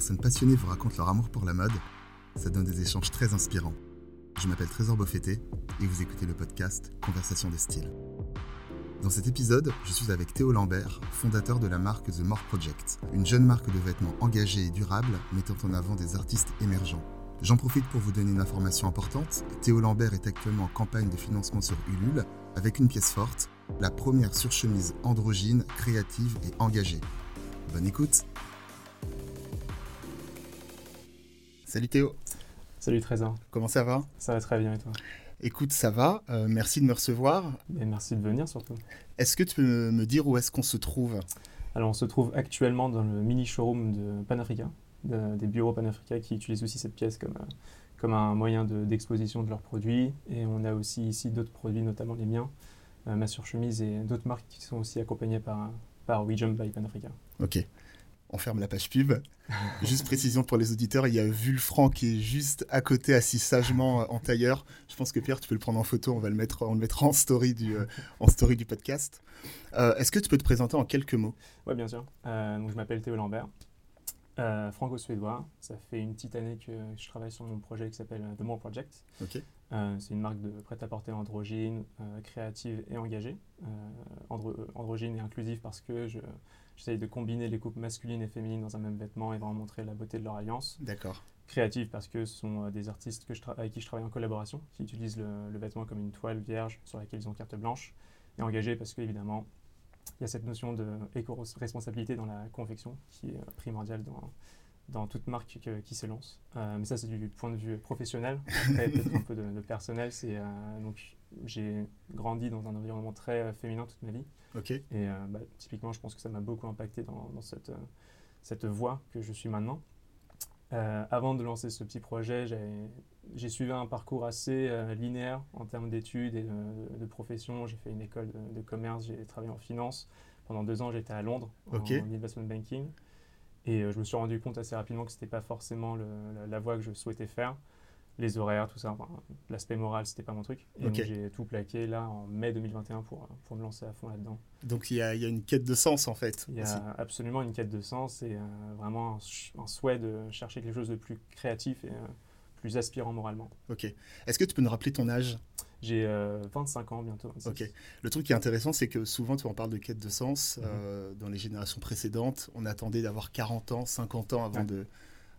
personnes passionnées vous racontent leur amour pour la mode, ça donne des échanges très inspirants. Je m'appelle Trésor Beaufetté et vous écoutez le podcast Conversation de style. Dans cet épisode, je suis avec Théo Lambert, fondateur de la marque The More Project, une jeune marque de vêtements engagée et durable mettant en avant des artistes émergents. J'en profite pour vous donner une information importante. Théo Lambert est actuellement en campagne de financement sur Ulule avec une pièce forte, la première surchemise androgyne, créative et engagée. Bonne écoute Salut Théo Salut Trésor. Comment ça va? Ça va très bien et toi? Écoute, ça va. Euh, merci de me recevoir. Et merci de venir surtout. Est-ce que tu peux me dire où est-ce qu'on se trouve? Alors on se trouve actuellement dans le mini showroom de Panafrica, de- des bureaux Panafrica qui utilisent aussi cette pièce comme, euh, comme un moyen de- d'exposition de, leurs produits. Et on a aussi ici d'autres produits, notamment les miens, euh, ma surchemise et d'autres marques qui sont aussi accompagnées par, par We Jump by Panafrica. Ok. On ferme la page pub. juste précision pour les auditeurs, il y a Vulfranc qui est juste à côté, assis sagement euh, en tailleur. Je pense que Pierre, tu peux le prendre en photo. On va le mettre, on le mettra en story du, euh, podcast. Euh, Est-ce que tu peux te présenter en quelques mots? Oui, bien sûr. Je m'appelle Théo Lambert, euh, franco-suédois. Ça fait une petite année que je travaille sur mon projet qui s'appelle The More Project. Euh, c'est une marque de prêt-à-porter androgyne, euh, créative et engagée. Euh, andro- euh, androgyne et inclusive parce que je- j'essaye de combiner les coupes masculines et féminines dans un même vêtement et vraiment montrer la beauté de leur alliance. D'accord. Créative parce que ce sont euh, des artistes que je avec qui je travaille en collaboration, qui utilisent le, le vêtement comme une toile vierge sur laquelle ils ont carte blanche. Et engagée parce qu'évidemment, il y a cette notion de éco-responsabilité dans la confection qui est euh, primordiale dans, dans toute marque que- qui se lance. Euh, mais ça, c'est du point de vue professionnel. Peut-être un peu de, de personnel. C'est, euh, donc, j'ai grandi dans un environnement très féminin toute ma vie. Et euh, bah, typiquement, je pense que ça m'a beaucoup impacté dans, dans cette, cette voie que je suis maintenant. Avant de lancer ce petit projet, j'ai- j'ai suivi un parcours assez euh, linéaire en termes d'études et de, de profession. J'ai fait une école de, de commerce, j'ai travaillé en finance. Pendant deux ans, j'étais à Londres Ok. en investment banking. Et euh, je me suis rendu compte assez rapidement que ce n'était pas forcément le- la, la voie que je souhaitais faire. Les horaires, tout ça, enfin, l'aspect moral, c'était pas mon truc. Et donc j'ai tout plaqué là en mai 2021 pour, pour me lancer à fond là-dedans. Donc il y, y a une quête de sens en fait. Il y aussi. a absolument une quête de sens et euh, vraiment un, un souhait de chercher quelque chose de plus créatif et euh, plus aspirant moralement. Ok. Est-ce que tu peux nous rappeler ton âge? J'ai euh, 25 ans bientôt. 26. Ok. Le truc qui est intéressant, c'est que souvent, tu en parles de quête de sens. Mhm. euh, dans les générations précédentes, on attendait d'avoir 40 ans, 50 ans avant, Ouais. de,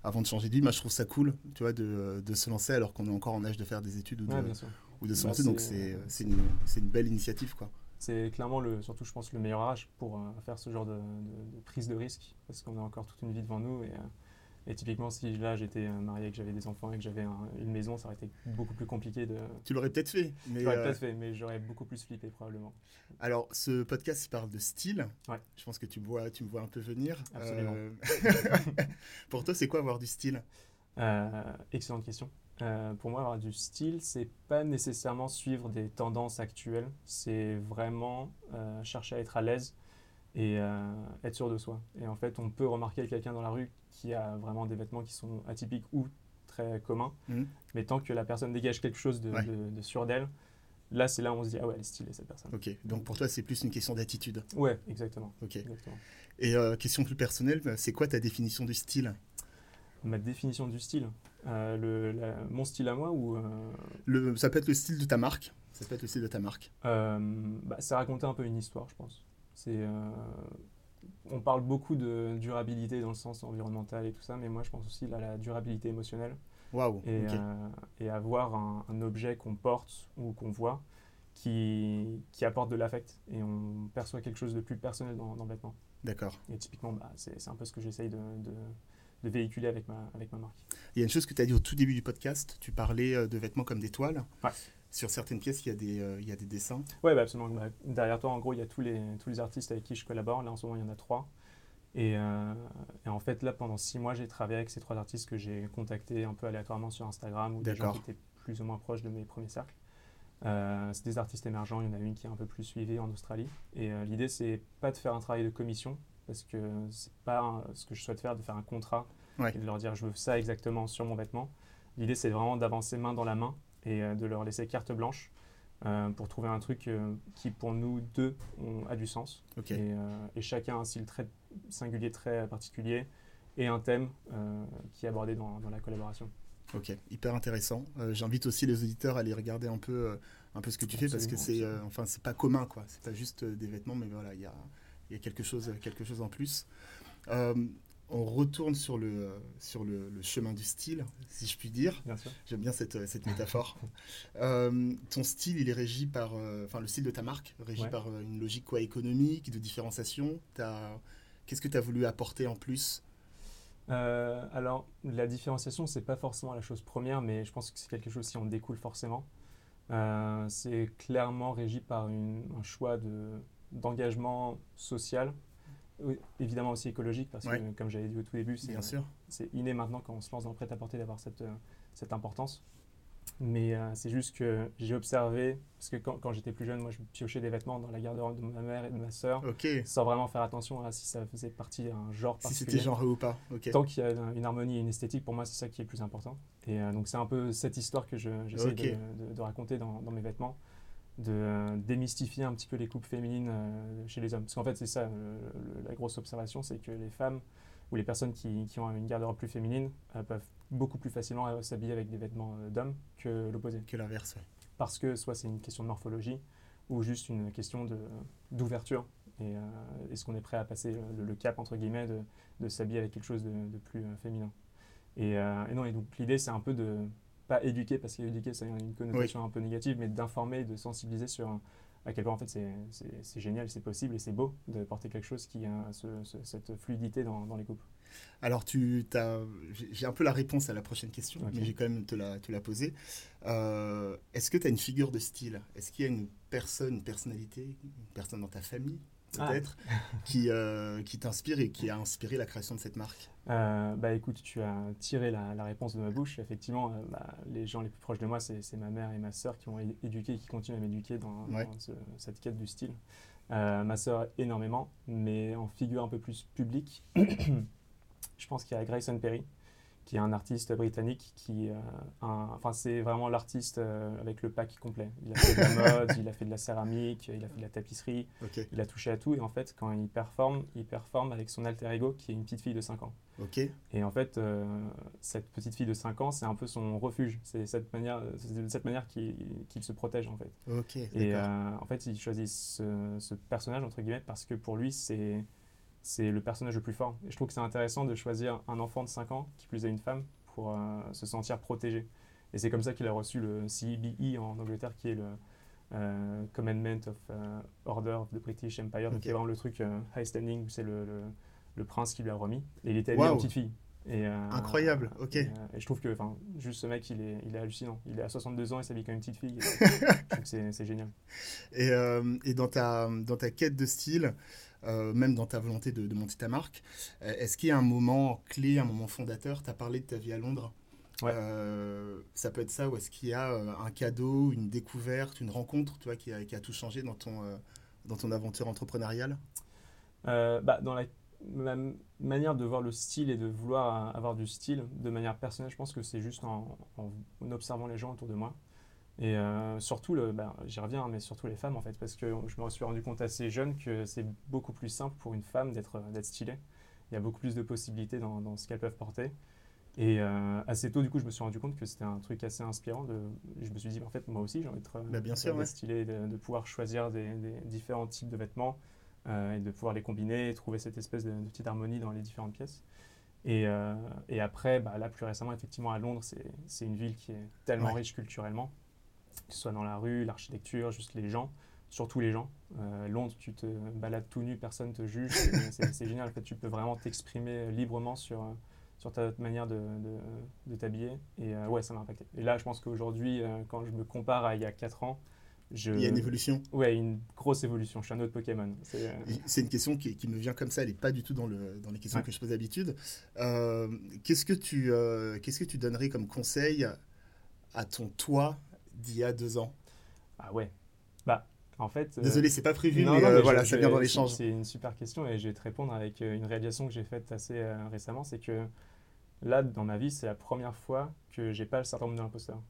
avant de changer de vie. Moi, je trouve ça cool, tu vois, de, de se lancer alors qu'on est encore en âge de faire des études ou de, Ouais, ou de se Bah, lancer. Donc, c'est- c'est une, une belle initiative, quoi. C'est clairement, le, surtout je pense, le meilleur âge pour euh, faire ce genre de, de- de prise de risque parce qu'on a encore toute une vie devant nous. Et, euh, et typiquement, si là j'étais euh, marié, que j'avais des enfants et que j'avais un- une maison, ça aurait été beaucoup plus compliqué de. Tu l'aurais peut-être fait. Mais, J'aurais euh, peut-être fait, mais j'aurais beaucoup plus flippé probablement. Alors, ce podcast, il parle de style. Ouais. Je pense que tu me vois, tu me vois un peu venir. Absolument. Euh, pour toi, c'est quoi avoir du style? Euh, excellente question. Pour moi, avoir du style, c'est pas nécessairement suivre des tendances actuelles. C'est vraiment chercher à être à l'aise et euh, être sûr de soi. Et en fait, on peut remarquer quelqu'un dans la rue qui a vraiment des vêtements qui sont atypiques ou très communs. Mhm. Mais tant que la personne dégage quelque chose de, Ouais. de- de sûr d'elle, là, c'est là où on se dit ah ouais, elle est stylée cette personne. Ok. Donc, pour toi, c'est plus une question d'attitude. Ouais, exactement. Ok. exactement. Et euh, question plus personnelle, c'est quoi ta définition du style? Ma définition du style, euh, le, la- mon style à moi ou le, Ça peut être le style de ta marque. Ça peut être le style de ta marque. Bah, c'est raconter un peu une histoire, je pense. C'est, euh, on parle beaucoup de durabilité dans le sens environnemental et tout ça, mais moi je pense aussi à la durabilité émotionnelle Waouh. et, euh, et avoir un, un objet qu'on porte ou qu'on voit qui, qui apporte de l'affect et on perçoit quelque chose de plus personnel dans, dans le vêtement. D'accord. Et typiquement, bah, c'est, c'est un peu ce que j'essaye de, de- de véhiculer avec ma, avec ma marque. Il y a une chose que tu as dit au tout début du podcast. Tu parlais euh, de vêtements comme des toiles. Ouais. Sur certaines pièces, il y a des, euh, il y a des dessins. Ouais, bah, absolument. Bah, derrière toi, en gros, il y a tous les, tous les artistes avec qui je collabore. Là, en ce moment, il y en a trois. Et, euh, et en fait, là, pendant six mois, j'ai travaillé avec ces trois artistes que j'ai contactés un peu aléatoirement sur Instagram ou des gens qui étaient plus ou moins proches de mes premiers cercles. Euh, c'est des artistes émergents. Il y en a une qui est un peu plus suivie en Australie. Et euh, l'idée, c'est pas de faire un travail de commission parce que c'est pas ce que je souhaite faire, de faire un contrat Ouais. et de leur dire je veux ça exactement sur mon vêtement. L'idée, c'est vraiment d'avancer main dans la main et euh, de leur laisser carte blanche euh, pour trouver un truc euh, qui, pour nous deux, a du sens. Et, euh, et chacun a un style très singulier, très particulier. et un thème qui est abordé dans, dans, la collaboration. Ok, hyper intéressant. J'invite aussi les auditeurs à aller regarder un peu, un peu ce que tu fais parce que c'est enfin c'est pas commun quoi. C'est pas juste des vêtements, mais voilà, il y a, y a quelque chose quelque chose en plus on retourne sur le, sur le, chemin du style, si je puis dire. J'aime bien cette, cette métaphore. Euh, ton style, il est régi par, euh, enfin le style de ta marque, régi par euh, une logique quoi, économique, de différenciation? Qu'est-ce que tu as voulu apporter en plus? Alors, la différenciation, c'est pas forcément la chose première, mais je pense que c'est quelque chose qui en découle forcément. c'est clairement régi par un choix d'engagement social évidemment aussi écologique, parce que, comme j'avais dit au tout début, c'est inné maintenant quand on se lance dans le prêt-à-porter d'avoir cette, euh, cette importance. Mais euh, c'est juste que j'ai observé, parce que quand, quand j'étais plus jeune, moi je piochais des vêtements dans la garde-robe de ma mère et de ma sœur, sans vraiment faire attention à si ça faisait partie d'un genre si Si c'était genré ou pas. Tant qu'il y a une harmonie et une esthétique, pour moi c'est ça qui est le plus important. Et euh, donc c'est un peu cette histoire que j'essaie de, de, raconter dans, dans mes vêtements de euh, démystifier un petit peu les coupes féminines euh, chez les hommes. Parce qu'en fait, c'est ça, la grosse observation, c'est que les femmes ou les personnes qui, qui ont une garde-robe plus féminine euh, peuvent beaucoup plus facilement s'habiller avec des vêtements d'hommes que l'opposé. Que l'inverse, Parce que soit c'est une question de morphologie ou juste une question d'ouverture. Et est-ce qu'on est prêt à passer le, cap, entre guillemets, de, de s'habiller avec quelque chose de, de plus féminin? Et, et, non, et donc l'idée, c'est un peu de pas éduquer, parce qu'éduquer, ça a une connotation un peu négative, mais d'informer, de sensibiliser sur à quel point en fait c'est génial, c'est possible et c'est beau de porter quelque chose qui a cette fluidité dans, dans, les coupes. Alors, tu as, j'ai un peu la réponse à la prochaine question, mais j'ai quand même te la, te la poser. Euh, est-ce que tu as une figure de style? Est-ce qu'il y a une personne, une personnalité, une personne dans ta famille? Peut-être, ah. qui, euh, qui t'inspire et qui a inspiré la création de cette marque euh, Bah écoute, tu as tiré la, la, réponse de ma bouche. Effectivement, euh, bah, les gens les plus proches de moi, c'est ma mère et ma sœur qui m'ont éduqué et qui continuent à m'éduquer dans, cette quête du style. ma sœur énormément, mais en figure un peu plus publique, je pense qu'il y a Grayson Perry qui est un artiste britannique qui, euh, enfin c'est vraiment l'artiste euh, avec le pack complet. Il a fait de la mode, il a fait de la céramique, il a fait de la tapisserie, il a touché à tout et en fait quand il performe, il performe avec son alter ego qui est une petite fille de 5 ans. Et en fait euh, cette petite fille de 5 ans c'est un peu son refuge, c'est cette manière, de cette manière qu'il se protège en fait. et en fait il choisit ce, ce personnage entre guillemets parce que pour lui c'est c'est le personnage le plus fort. Et je trouve que c'est intéressant de choisir un enfant de 5 ans, qui plus est une femme, pour euh, se sentir protégé. Et c'est comme ça qu'il a reçu le CBE en Angleterre, qui est le euh, Commandment of euh, Order of the British Empire, donc qui est vraiment le truc high standing, c'est le, le, prince qui lui a remis. Et il était habillé en petite fille. Et, Incroyable, ok. Et, je trouve que juste ce mec, il est, il est hallucinant. Il est à 62 ans et s'habille comme une petite fille. c'est génial. Et, et, dans, ta, dans ta quête de style, euh, même dans ta volonté de, monter ta marque. Euh, est-ce qu'il y a un moment clé, un moment fondateur? Tu as parlé de ta vie à Londres. Euh, ça peut être ça, ou est-ce qu'il y a un cadeau, une découverte, une rencontre tu vois, qui, a, qui a tout changé dans ton, dans ton aventure entrepreneuriale? Bah, Dans la, manière de voir le style et de vouloir avoir du style de manière personnelle, je pense que c'est juste en, en observant les gens autour de moi. Et euh, surtout, ben, j'y reviens, mais surtout les femmes en fait, parce que je me suis rendu compte assez jeune que c'est beaucoup plus simple pour une femme d'être stylée. Il y a beaucoup plus de possibilités dans, dans ce qu'elles peuvent porter. Et euh, assez tôt, du coup, je me suis rendu compte que c'était un truc assez inspirant. De, je me suis dit, en fait, moi aussi, j'ai envie d'être bah, bien sûr, stylé, de, pouvoir choisir des, différents types de vêtements euh, et de pouvoir les combiner et trouver cette espèce de, petite harmonie dans les différentes pièces. Et, et après, bah, là, plus récemment, effectivement, à Londres, c'est une ville qui est tellement riche culturellement que ce soit dans la rue, l'architecture, juste les gens, surtout les gens. Euh, Londres, tu te balades tout nu, personne ne te juge, c'est génial. En fait, tu peux vraiment t'exprimer librement sur, sur ta manière de, de, t'habiller. Et euh, ouais, ça m'a impacté. Et là, je pense qu'aujourd'hui, euh, quand je me compare à il y a 4 ans, je... Il y a une évolution Ouais, une grosse évolution. Je suis un autre Pokémon. C'est une question qui, qui, me vient comme ça. Elle n'est pas du tout dans, le, dans les questions que je pose d'habitude. Qu'est-ce que, tu, qu'est-ce que tu donnerais comme conseil à ton toi d'il y a deux ans Ah ouais. Bah, en fait. Euh, Désolé, c'est pas prévu, mais, euh, voilà, ça vient dans l'échange. C'est une super question et je vais te répondre avec euh, une réalisation que j'ai faite assez récemment. C'est que là, dans ma vie, c'est la première fois que j'ai pas le syndrome de l'imposteur.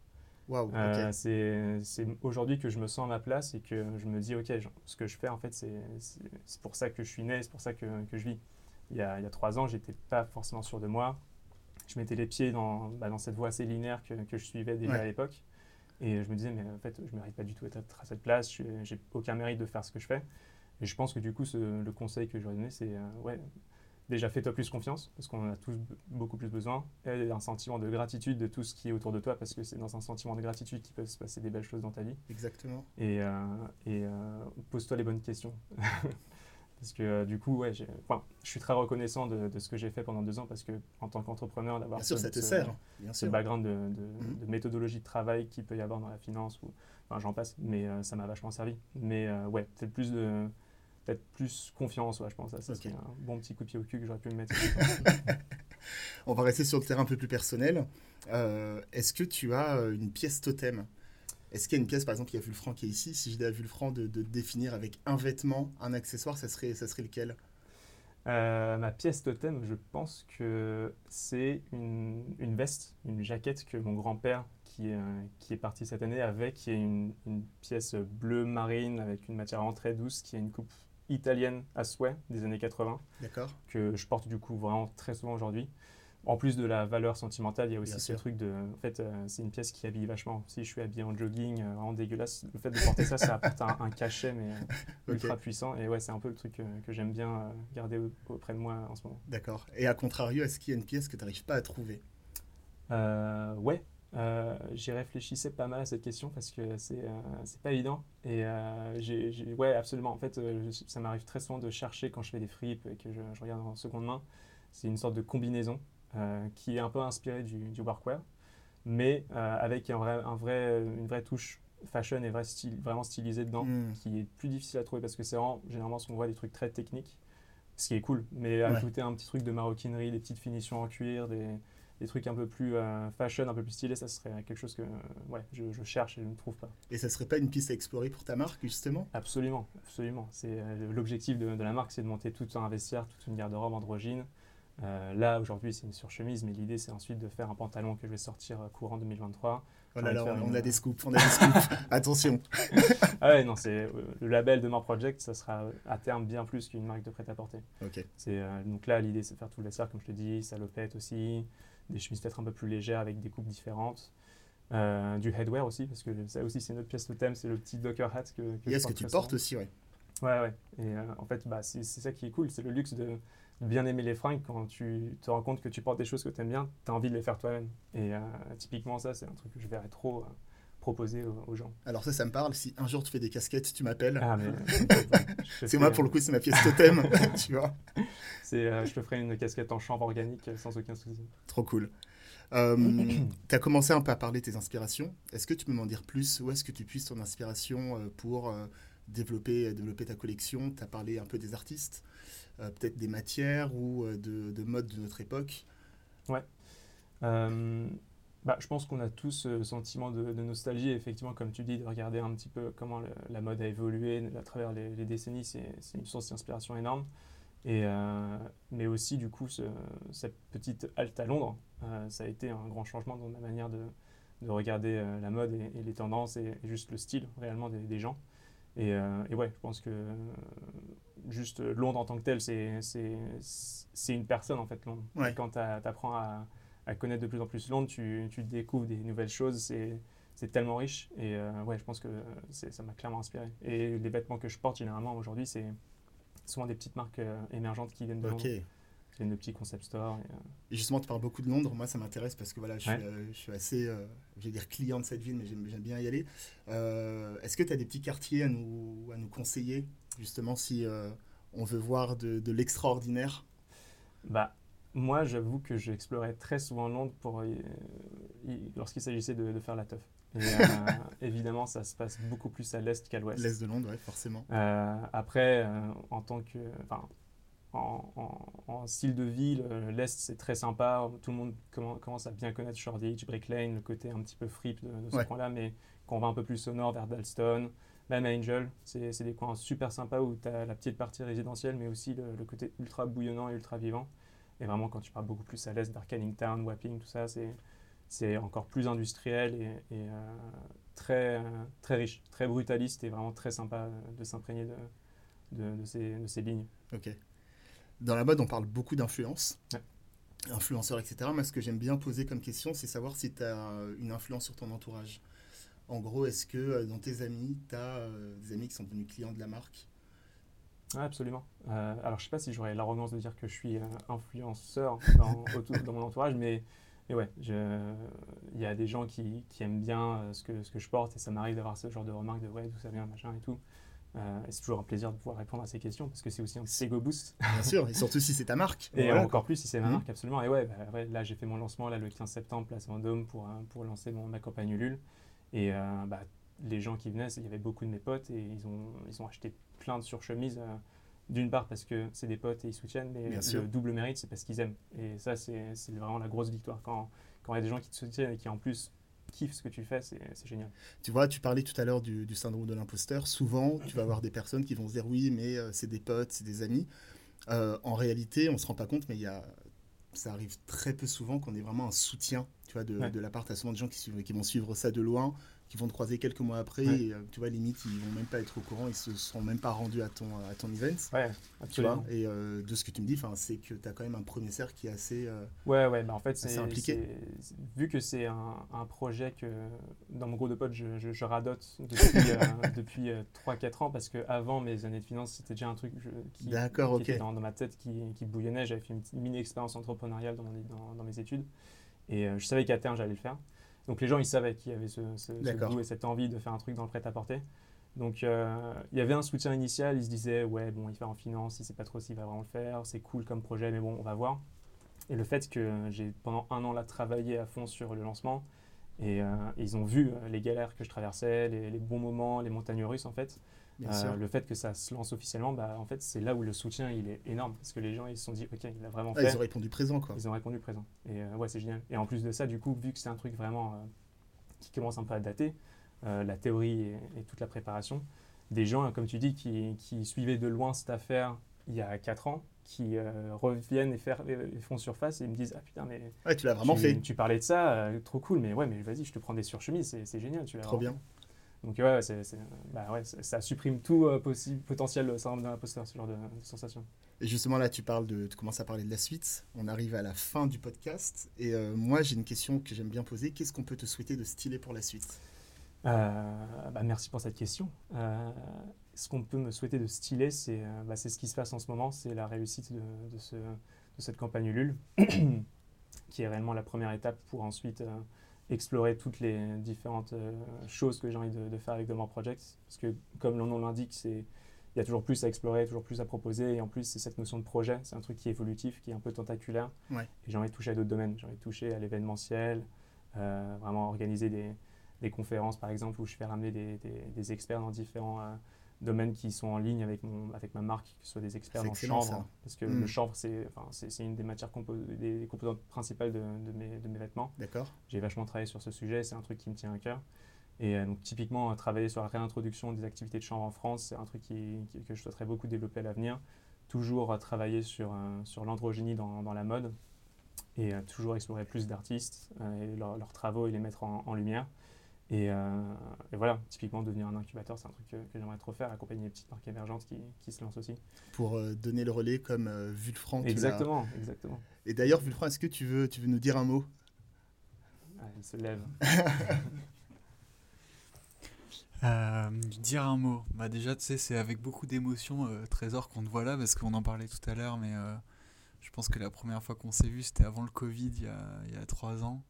Wow, c'est aujourd'hui que je me sens à ma place et que je me dis, OK, ce que je fais, en fait, c'est pour ça que je suis né, c'est pour ça que, que je vis. il y a, il y a trois ans, j'étais pas forcément sûr de moi. Je mettais les pieds dans, bah, dans cette voie assez linéaire que, que je suivais déjà Ouais. à l'époque. Et je me disais, mais en fait, je mérite pas du tout d'être à cette place, je j'ai aucun mérite de faire ce que je fais. Et je pense que du coup, ce- le conseil que j'aurais donné, c'est euh, ouais, déjà fais-toi plus confiance, parce qu'on en a tous be- beaucoup plus besoin, et un sentiment de gratitude de tout ce qui est autour de toi, parce que c'est dans un sentiment de gratitude qu'il peut se passer des belles choses dans ta vie. Exactement. Et, euh, et euh, pose-toi les bonnes questions. parce que euh, du coup, ouais, enfin, je suis très reconnaissant de, de ce que j'ai fait pendant deux ans, parce que en tant qu'entrepreneur, d'avoir Bien sûr, ce- ça te ce- sert. Bien ce sûr. background de, de- Mhm. de méthodologie de travail qu'il peut y avoir dans la finance, ou, enfin j'en passe, mais euh, ça m'a vachement servi. Mais euh, ouais, peut-être plus de peut-être plus confiance, ouais, je pense. Ça, ça Ok. serait un bon petit coup de pied au cul que j'aurais pu me mettre. On va rester sur le terrain un peu plus personnel. Euh, Est-ce que tu as une pièce totem? Est-ce qu'il y a une pièce, par exemple, il y a Vulfran qui est ici? Si je dis à Vulfran de, de définir avec un vêtement, un accessoire, ça serait, ça serait lequel? Euh, ma pièce totem, je pense que c'est une, une veste, une jaquette que mon grand-père, qui, est, euh, qui est parti cette année, avait, qui est une, une pièce bleue marine avec une matière vraiment très douce, qui est une coupe italienne à souhait des années 80. D'accord que je porte du coup vraiment très souvent aujourd'hui. En plus de la valeur sentimentale, il y a aussi Bien ce sûr. truc de. En fait, euh, c'est une pièce qui habille vachement. Si je suis habillé en jogging, euh, vraiment dégueulasse, le fait de porter ça, ça apporte un, un cachet, mais euh, ultra puissant. Et ouais, c'est un peu le truc euh, que j'aime bien garder au- auprès de moi en ce moment. D'accord. Et à contrario, est-ce qu'il y a une pièce que tu n'arrives pas à trouver? Ouais, j'y réfléchissais pas mal à cette question parce que c'est c'est pas évident. Et j'ai, j'ai- ouais, absolument. En fait, je- ça m'arrive très souvent de chercher quand je fais des fripes et que je, je regarde en seconde main. C'est une sorte de combinaison qui est un peu inspirée du, du workwear, mais euh, avec un vrai, un vrai, une vraie touche fashion et vrai style, vraiment stylisée dedans, Hmm. qui est plus difficile à trouver parce que c'est vraiment, généralement, on voit des trucs très techniques, ce qui est cool, mais Ouais. ajouter un petit truc de maroquinerie, des petites finitions en cuir, des, des trucs un peu plus euh, fashion, un peu plus stylés, ça serait quelque chose que euh, ouais, je, je cherche et je ne trouve pas. Et ça serait pas une piste à explorer pour ta marque, justement? Absolument, absolument. C'est euh, l'objectif de, de la marque, c'est de monter tout un vestiaire, toute une garde-robe androgyne. Euh, là aujourd'hui c'est une surchemise, mais l'idée c'est ensuite de faire un pantalon que je vais sortir euh, courant 2023. Oh là là, on, une- a des scoops, on a des scoops. Attention. Ah ouais, non, c'est euh, le label de More Project, ça sera à terme bien plus qu'une marque de prêt-à-porter. Ok. C'est euh, donc là l'idée c'est de faire tout le comme je te dis, salopette aussi, des chemises peut-être un peu plus légères avec des coupes différentes. Du headwear aussi, parce que ça aussi c'est notre pièce totem, c'est le petit docker hat que, que je Yes, que tu portes souvent. aussi, ouais. Ouais, ouais. Et en fait, bah, c'est ça qui est cool, c'est le luxe de, de bien aimer les fringues. Quand tu te rends compte que tu portes des choses que tu aimes bien, tu as envie de les faire toi-même. Et euh, typiquement, ça, c'est un truc que je verrais trop euh, proposer aux, aux gens. Alors ça, ça me parle. Si un jour tu fais des casquettes, tu m'appelles. Ah, mais. C'est moi, pour le coup, c'est ma pièce totem, tu vois. c'est, euh, je te ferai une casquette en chambre organique euh, sans aucun souci. Trop cool. Euh, tu as commencé un peu à parler de tes inspirations. Est-ce que tu peux m'en dire plus? Où est-ce que tu puisses ton inspiration euh, pour euh, développer, développer ta collection? Tu as parlé un peu des artistes, euh, peut-être des matières ou euh, de, de modes de notre époque. Euh, bah, je pense qu'on a tous ce sentiment de, de nostalgie, effectivement, comme tu dis, de regarder un petit peu comment la mode a évolué à travers les, décennies, c'est une source d'inspiration énorme. Et, euh, mais aussi, du coup, ce- cette petite halte à Londres, euh, ça a été un grand changement dans ma manière de, de regarder euh, la mode et, les tendances et, juste le style réellement des gens. Et, euh, et ouais, je pense que euh, juste Londres en tant que tel, c'est c'est- c'est une personne en fait, Londres. Ouais. Et Quand tu apprends à, à connaître de plus en plus Londres, tu, tu découvres des nouvelles choses, c'est c'est tellement riche. Et euh, ouais, je pense que ça m'a clairement inspiré. Et les vêtements que je porte généralement aujourd'hui, c'est souvent des petites marques euh, émergentes qui viennent de. Londres, Et viennent de petits concept stores. et, euh, justement, tu parles beaucoup de Londres. Moi, ça m'intéresse parce que voilà, je, Ouais. suis, euh, je suis assez, euh, je vais dire client de cette ville, mais j'aime bien y aller. Euh, Est-ce que tu as des petits quartiers à nous, à nous conseiller, justement, si on veut voir de, de l'extraordinaire? Bah, moi, j'avoue que j'explorais très souvent Londres pour, lorsqu'il s'agissait de, de faire la teuf. Et évidemment, ça se passe beaucoup plus à l'est qu'à l'ouest. L'Est de Londres, ouais, forcément. Après, en tant que, en, en- en style de ville, euh, l'est c'est très sympa. Tout le monde commen- commence à bien connaître Shoreditch, Brick Lane, le côté un petit peu frip de, de ce Ouais. coin-là. Mais quand on va un peu plus au nord, vers Dalston, même Angel, c'est des coins super sympas où tu as la petite partie résidentielle, mais aussi le, le côté ultra bouillonnant et ultra vivant. Et vraiment, quand tu pars beaucoup plus à l'est, vers Canning Town, Wapping, tout ça, c'est encore plus industriel et, et, euh, très, euh, très riche, très brutaliste et vraiment très sympa de s'imprégner de, de, de ces, de ces lignes. Ok. Dans la mode, on parle beaucoup d'influence, influenceurs, etc. Moi, ce que j'aime bien poser comme question, c'est savoir si tu as une influence sur ton entourage. En gros, est-ce que euh, dans tes amis, tu as euh, des amis qui sont devenus clients de la marque? Absolument. Euh, alors, je ne sais pas si j'aurais l'arrogance de dire que je suis influenceur dans, dans, mon entourage, mais, mais ouais, il y a des gens qui, qui aiment bien ce, que, ce que je porte et ça m'arrive d'avoir ce genre de remarques de ouais, d'où ça vient, machin et tout. Et c'est toujours un plaisir de pouvoir répondre à ces questions parce que c'est aussi un ego boost. Bien sûr, et surtout si c'est ta marque. Et encore plus si c'est ma mmh. marque, absolument. Et ouais, bah, là j'ai fait mon lancement là, le 15 septembre, place Vendôme, pour, pour lancer mon, ma campagne Ulule. Et euh, bah, les gens qui venaient, il y avait beaucoup de mes potes et ils ont, ils ont acheté plein de surchemises. Euh, d'une part parce que c'est des potes et ils soutiennent, mais le double mérite, c'est parce qu'ils aiment. Et ça, c'est vraiment la grosse victoire. Quand, quand il y a des gens qui te soutiennent et qui en plus kiffent ce que tu fais, c'est génial. Tu vois, tu parlais tout à l'heure du, syndrome de l'imposteur. Souvent, tu vas avoir des personnes qui vont se dire oui, mais euh, c'est des potes, c'est des amis. en réalité, on ne se rend pas compte, mais il y a, ça arrive très peu souvent qu'on ait vraiment un soutien tu vois, de, de la part. Tu as souvent des gens qui vont suivre ça de loin, qui vont te croiser quelques mois après. Et, euh, tu vois, limite, ils vont même pas être au courant, ils se sont même pas rendus à ton, à ton event. Ouais, absolument. et euh, de ce que tu me dis, c'est que tu as quand même un premier cercle qui est assez. Euh, ouais, ouais, bah en fait, c'est impliqué. Vu que c'est un, un, projet que, dans mon groupe de potes, je, je, radote depuis, depuis 3-4 ans, parce qu'avant mes années de finance, c'était déjà un truc qui, qui était dans, dans, ma tête qui, qui bouillonnait. J'avais fait une mini expérience entrepreneuriale dans, dans, dans mes études. Et je savais qu'à terme, j'allais le faire. Donc les gens, ils savaient qu'il y avait ce, ce, goût et cette envie de faire un truc dans le prêt-à-porter. Donc euh, il y avait un soutien initial, ils se disaient, ouais, bon, il fait en finance, il ne sait pas trop s'il va vraiment le faire, c'est cool comme projet, mais bon, on va voir. Et le fait que j'ai pendant un an là travaillé à fond sur le lancement, et, euh, ils ont vu euh, les galères que je traversais, les, les, bons moments, les montagnes russes en fait. Euh, le fait que ça se lance officiellement, bah, en fait, c'est là où le soutien il est énorme parce que les gens ils se sont dit, ok, il a vraiment ah, fait. Ils ont répondu présent quoi. Ils ont répondu présent. Et euh, ouais, c'est génial. Et en plus de ça, du coup, vu que c'est un truc vraiment euh, qui commence un peu à dater, la théorie et, toute la préparation, des gens, comme tu dis, qui, qui, suivaient de loin cette affaire il y a 4 ans, qui reviennent et, faire, font surface et me disent, ah putain, mais. Ouais, tu l'as vraiment fait. Tu parlais de ça, trop cool, mais ouais, mais vas-y, je te prends des surchemises, c'est génial. Tu trop bien. Donc ouais, bah ouais ça supprime tout euh, possible, potentiel syndrome de l'imposteur, ce genre de, sensation. Et justement là, tu parles de, tu commences à parler de la suite. On arrive à la fin du podcast. Et euh, moi, j'ai une question que j'aime bien poser. Qu'est-ce qu'on peut te souhaiter de stylé pour la suite? Euh, bah, Merci pour cette question. ce qu'on peut me souhaiter de stylé, c'est bah, ce qui se passe en ce moment. C'est la réussite de, de, ce, de, cette campagne Ulule, qui est réellement la première étape pour ensuite explorer toutes les différentes euh, choses que j'ai envie de, faire avec The More Projects. Parce que, comme le nom l'indique, c'est il y a toujours plus à explorer, toujours plus à proposer. Et en plus, c'est cette notion de projet. C'est un truc qui est évolutif, qui est un peu tentaculaire. Et j'ai envie de toucher à d'autres domaines. J'ai envie de toucher à l'événementiel, euh, vraiment organiser des, des, conférences, par exemple, où je fais ramener des, des, experts dans différents euh, domaines qui sont en ligne avec, mon, avec ma marque, que ce soit des experts en chanvre. Parce que le mm. chanvre, c'est enfin, une des matières des composantes principales de, de, mes, de mes, vêtements. D'accord. J'ai vachement travaillé sur ce sujet, c'est un truc qui me tient à cœur. Et euh, donc, typiquement, travailler sur la réintroduction des activités de chanvre en France, c'est un truc qui, que je souhaiterais beaucoup développer à l'avenir. Toujours travailler sur, euh, sur l'androgynie dans, dans, la mode et euh, toujours explorer plus d'artistes et leurs travaux et les mettre en, en lumière. Euh, et, voilà, typiquement, devenir un incubateur, c'est un truc que, j'aimerais trop faire, accompagner les petites marques émergentes qui, qui se lancent aussi. Pour euh, donner le relais comme euh, Vulfranc. Exactement, exactement. Et d'ailleurs, Vulfranc, est-ce que tu veux, tu veux nous dire un mot? Ah, Il se lève. dire un mot. Bah déjà, tu sais, c'est avec beaucoup d'émotion, Trésor, qu'on te voit là, parce qu'on en parlait tout à l'heure, mais je pense que la première fois qu'on s'est vu, c'était avant le Covid, il y a, il y a trois ans.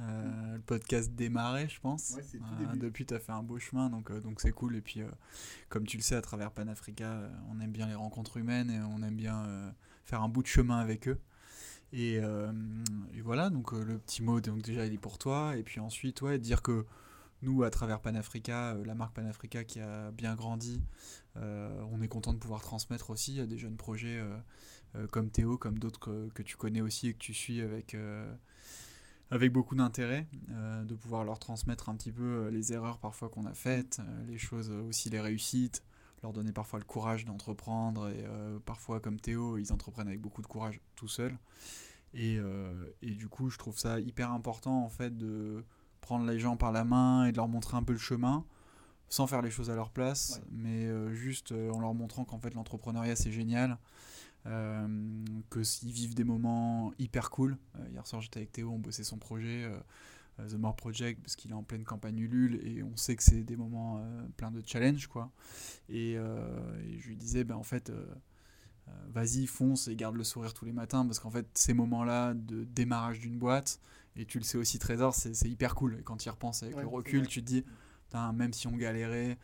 Euh, le podcast démarrait, je pense. Euh, depuis, tu as fait un beau chemin, donc euh, donc c'est cool. Et puis, comme tu le sais, à travers Panafrica, on aime bien les rencontres humaines et on aime bien faire un bout de chemin avec eux. Et, voilà, donc le petit mot, donc déjà, il est pour toi. Et puis ensuite, ouais, dire que nous, à travers Panafrica, la marque Panafrica qui a bien grandi, on est content de pouvoir transmettre aussi à des jeunes projets comme Théo, comme d'autres que, que, tu connais aussi et que tu suis avec avec beaucoup d'intérêt, euh, de pouvoir leur transmettre un petit peu euh, les erreurs parfois qu'on a faites, euh, les choses aussi les réussites, leur donner parfois le courage d'entreprendre et parfois comme Théo ils entreprennent avec beaucoup de courage tout seuls. Et, et, du coup je trouve ça hyper important en fait de prendre les gens par la main et de leur montrer un peu le chemin sans faire les choses à leur place mais juste en leur montrant qu'en fait l'entrepreneuriat c'est génial que s'ils vivent des moments hyper cool. hier soir, j'étais avec Théo, on bossait son projet. The More Project parce qu'il est en pleine campagne Ulule et on sait que c'est des moments pleins de challenge quoi et, je lui disais ben en fait vas-y fonce et garde le sourire tous les matins parce qu'en fait ces moments là de démarrage d'une boîte et tu le sais aussi, Trésor, c'est hyper cool. Et quand tu y repenses avec le recul, tu te dis, même si on galérait,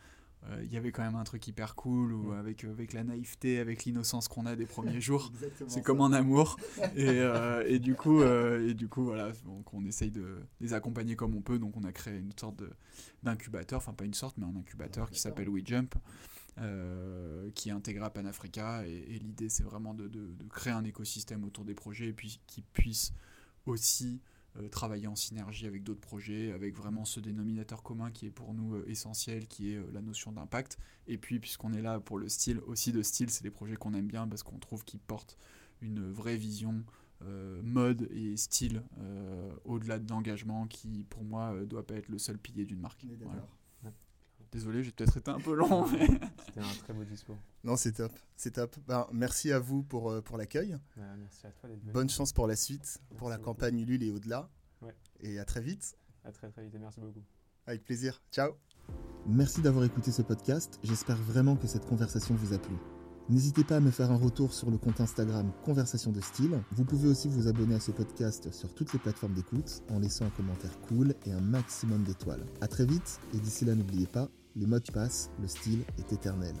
euh, il y avait quand même un truc hyper cool, ou avec, euh, avec la naïveté, avec l'innocence qu'on a des premiers jours. c'est comme un amour. et, euh, et, du coup, et du coup, voilà, donc on essaye de les accompagner comme on peut. Donc on a créé une sorte d'incubateur, enfin pas une sorte, mais un incubateur qui s'appelle WeJump. qui à Panafrica et, et l'idée c'est vraiment de, de, de, créer un écosystème autour des projets et puis qui puisse aussi travailler en synergie avec d'autres projets, avec vraiment ce dénominateur commun qui est pour nous euh, essentiel, qui est euh, la notion d'impact. Et puis, puisqu'on est là pour le style, aussi de style, c'est des projets qu'on aime bien parce qu'on trouve qu'ils portent une vraie vision mode et style au-delà de l'engagement qui, pour moi, doit pas être le seul pilier d'une marque. Désolé, j'ai peut-être été un peu long. C'était un très beau discours. Non, c'est top, c'est top. Ben, merci à vous pour, euh, pour l'accueil. merci à toi. Bonne chance pour la suite, pour la campagne Ulule et au-delà. Et à très vite. À très très vite et merci beaucoup. Avec plaisir. Ciao. Merci d'avoir écouté ce podcast. J'espère vraiment que cette conversation vous a plu. N'hésitez pas à me faire un retour sur le compte Instagram Conversation de Style. Vous pouvez aussi vous abonner à ce podcast sur toutes les plateformes d'écoute en laissant un commentaire cool et un maximum d'étoiles. A très vite et d'ici là n'oubliez pas, les modes passent, le style est éternel.